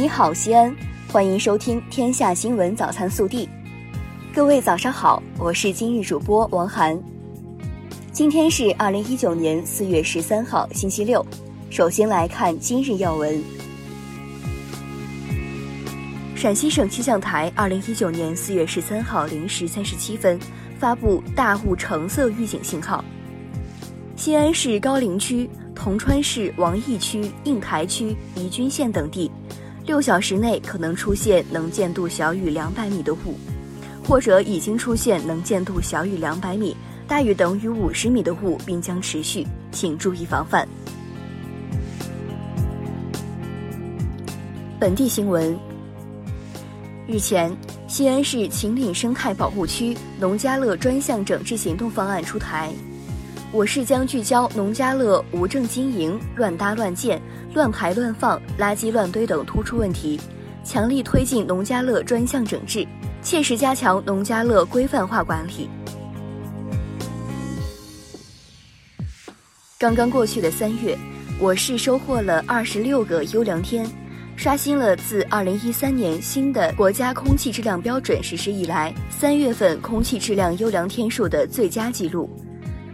你好，西安，欢迎收听《天下新闻早餐速递》。各位早上好，我是今日主播王涵。今天是二零一九年四月十三号，星期六。首先来看今日要闻。陕西省气象台二零一九年四月十三号零时三十七分发布大雾橙色预警信号。西安市高陵区、铜川市王邑区、应台区、宜君县等地。六小时内可能出现能见度小于两百米的雾，或者已经出现能见度小于两百米、大于等于五十米的雾，并将持续，请注意防范。本地新闻：日前，西安市秦岭生态保护区农家乐专项整治行动方案出台。我市将聚焦农家乐无证经营、乱搭乱建、乱排乱放、垃圾乱堆等突出问题，强力推进农家乐专项整治，切实加强农家乐规范化管理。刚刚过去的三月，我市收获了二十六个优良天，刷新了自二零一三年新的国家空气质量标准实施以来三月份空气质量优良天数的最佳记录。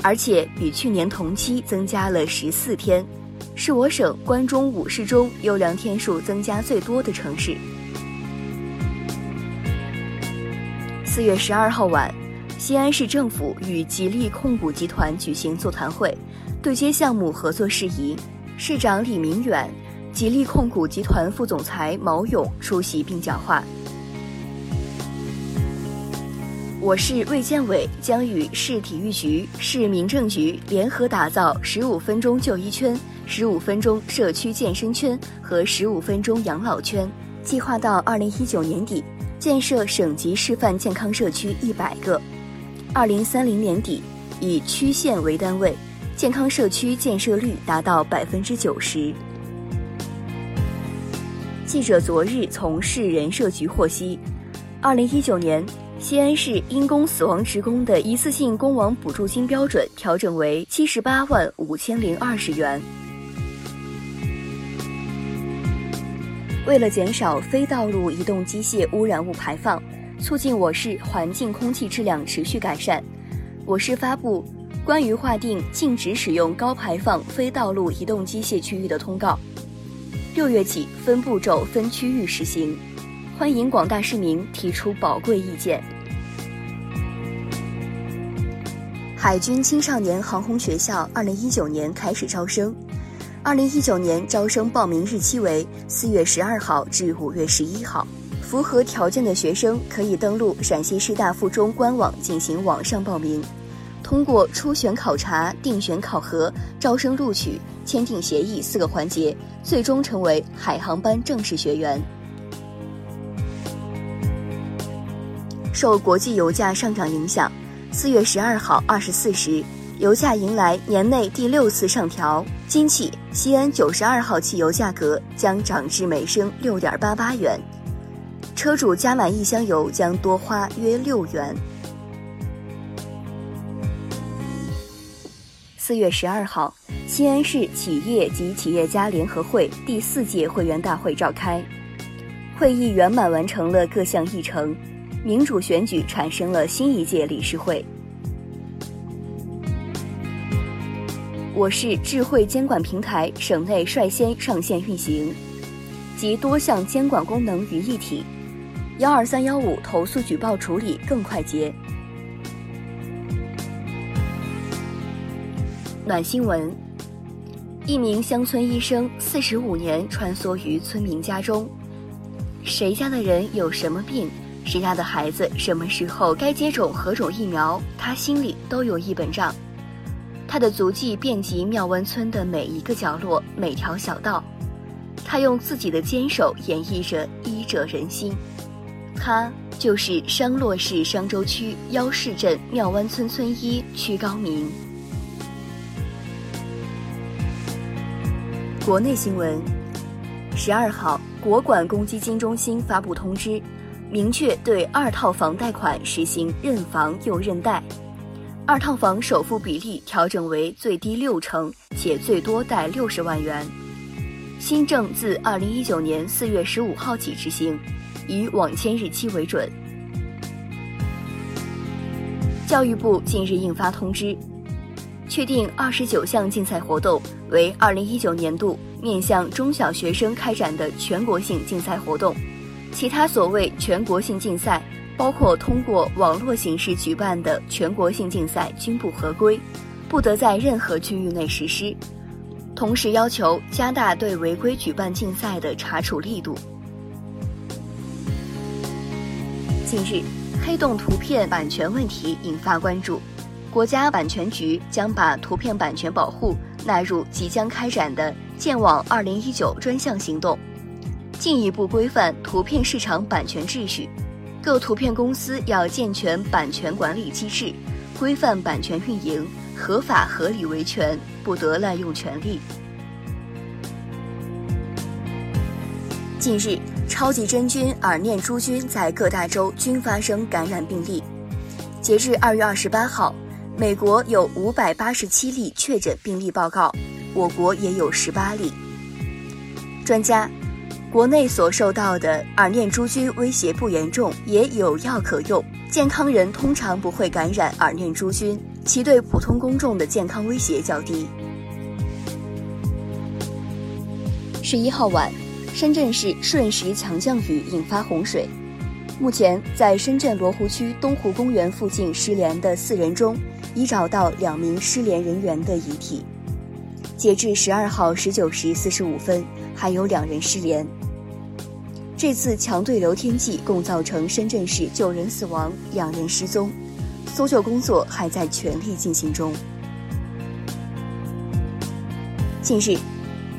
而且比去年同期增加了十四天，是我省关中五市中优良天数增加最多的城市。四月十二号晚，西安市政府与吉利控股集团举行座谈会，对接项目合作事宜。市长李明远、吉利控股集团副总裁毛勇出席并讲话。我市卫健委将与市体育局、市民政局联合打造十五分钟就医圈、十五分钟社区健身圈和十五分钟养老圈，计划到二零一九年底建设省级示范健康社区一百个，二零三零年底以区县为单位，健康社区建设率达到百分之九十。记者昨日从市人社局获悉，二零一九年。西安市因公死亡职工的一次性工亡补助金标准调整为七十八万五千零二十元。为了减少非道路移动机械污染物排放，促进我市环境空气质量持续改善，我市发布关于划定禁止使用高排放非道路移动机械区域的通告，六月起分步骤、分区域实行。欢迎广大市民提出宝贵意见。海军青少年航空学校二零一九年开始招生，二零一九年招生报名日期为四月十二号至五月十一号。符合条件的学生可以登录陕西师大附中官网进行网上报名，通过初选考察、定选考核、招生录取、签订协议四个环节，最终成为海航班正式学员。受国际油价上涨影响，四月十二号二十四时，油价迎来年内第六次上调。今起，西安九十二号汽油价格将涨至每升六点八八元，车主加满一箱油将多花约六元。四月十二号，西安市企业及企业家联合会第四届会员大会召开，会议圆满完成了各项议程。民主选举产生了新一届理事会。我市智慧监管平台省内率先上线运行，集多项监管功能于一体，幺二三幺五投诉举报处理更快捷。暖新闻：一名乡村医生四十五年穿梭于村民家中，谁家的人有什么病？谁家的孩子什么时候该接种何种疫苗，他心里都有一本账。他的足迹遍及庙湾村的每一个角落、每条小道。他用自己的坚守演绎着医者仁心。他就是商洛市商州区腰市镇庙湾村村医曲高明。国内新闻：十二号，国管公积金中心发布通知。明确对二套房贷款实行认房又认贷，二套房首付比例调整为最低六成，且最多贷六十万元。新政自二零一九年四月十五号起执行，以网签日期为准。教育部近日印发通知，确定二十九项竞赛活动为二零一九年度面向中小学生开展的全国性竞赛活动，其他所谓全国性竞赛，包括通过网络形式举办的全国性竞赛，均不合规，不得在任何区域内实施。同时要求加大对违规举办竞赛的查处力度。近日，黑洞图片版权问题引发关注，国家版权局将把图片版权保护纳入即将开展的“建网二零一九”专项行动，进一步规范图片市场版权秩序。各图片公司要健全版权管理机制，规范版权运营。合法合理维权，不得滥用权利。近日，超级真菌耳念珠菌在各大洲均发生感染病例。截至二月二十八号，美国有五百八十七例确诊病例报告，我国也有十八例。专家，国内所受到的耳念珠菌威胁不严重，也有药可用，健康人通常不会感染耳念珠菌。其对普通公众的健康威胁较低。十一号晚，深圳市瞬时强降雨引发洪水。目前，在深圳罗湖区东湖公园附近失联的四人中，已找到两名失联人员的遗体。截至十二号十九时四十五分，还有两人失联。这次强对流天气共造成深圳市九人死亡，两人失踪。搜救工作还在全力进行中。近日，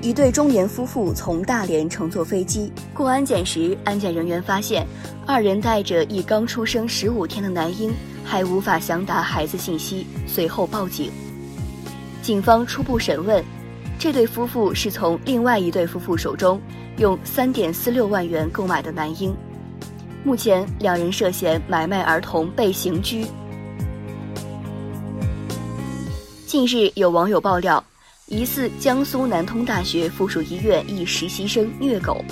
一对中年夫妇从大连乘坐飞机过安检时，安检人员发现二人带着一刚出生十五天的男婴，还无法详答孩子信息，随后报警。警方初步审问，这对夫妇是从另外一对夫妇手中用三点四六万元购买的男婴，目前两人涉嫌买卖儿童被刑拘。近日，有网友爆料，疑似江苏南通大学附属医院一实习生虐狗。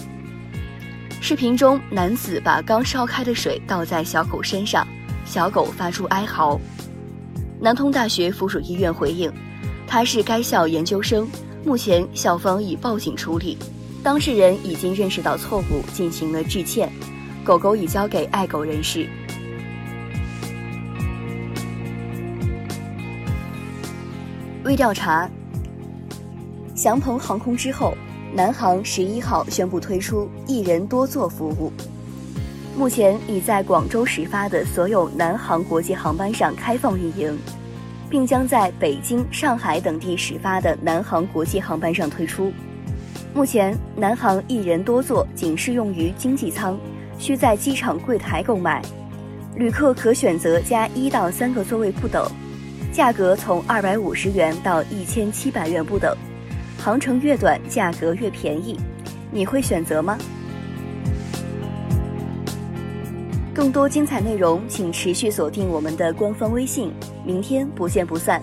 视频中，男子把刚烧开的水倒在小狗身上，小狗发出哀嚎。南通大学附属医院回应，他是该校研究生，目前校方已报警处理，当事人已经认识到错误，进行了致歉，狗狗已交给爱狗人士。微调查：祥鹏航空之后，南航十一号宣布推出一人多座服务。目前已在广州始发的所有南航国际航班上开放运营，并将在北京、上海等地始发的南航国际航班上推出。目前，南航一人多座仅适用于经济舱，需在机场柜台购买，旅客可选择加一到三个座位不等。价格从二百五十元到一千七百元不等，航程越短价格越便宜，你会选择吗？更多精彩内容，请持续锁定我们的官方微信，明天不见不散。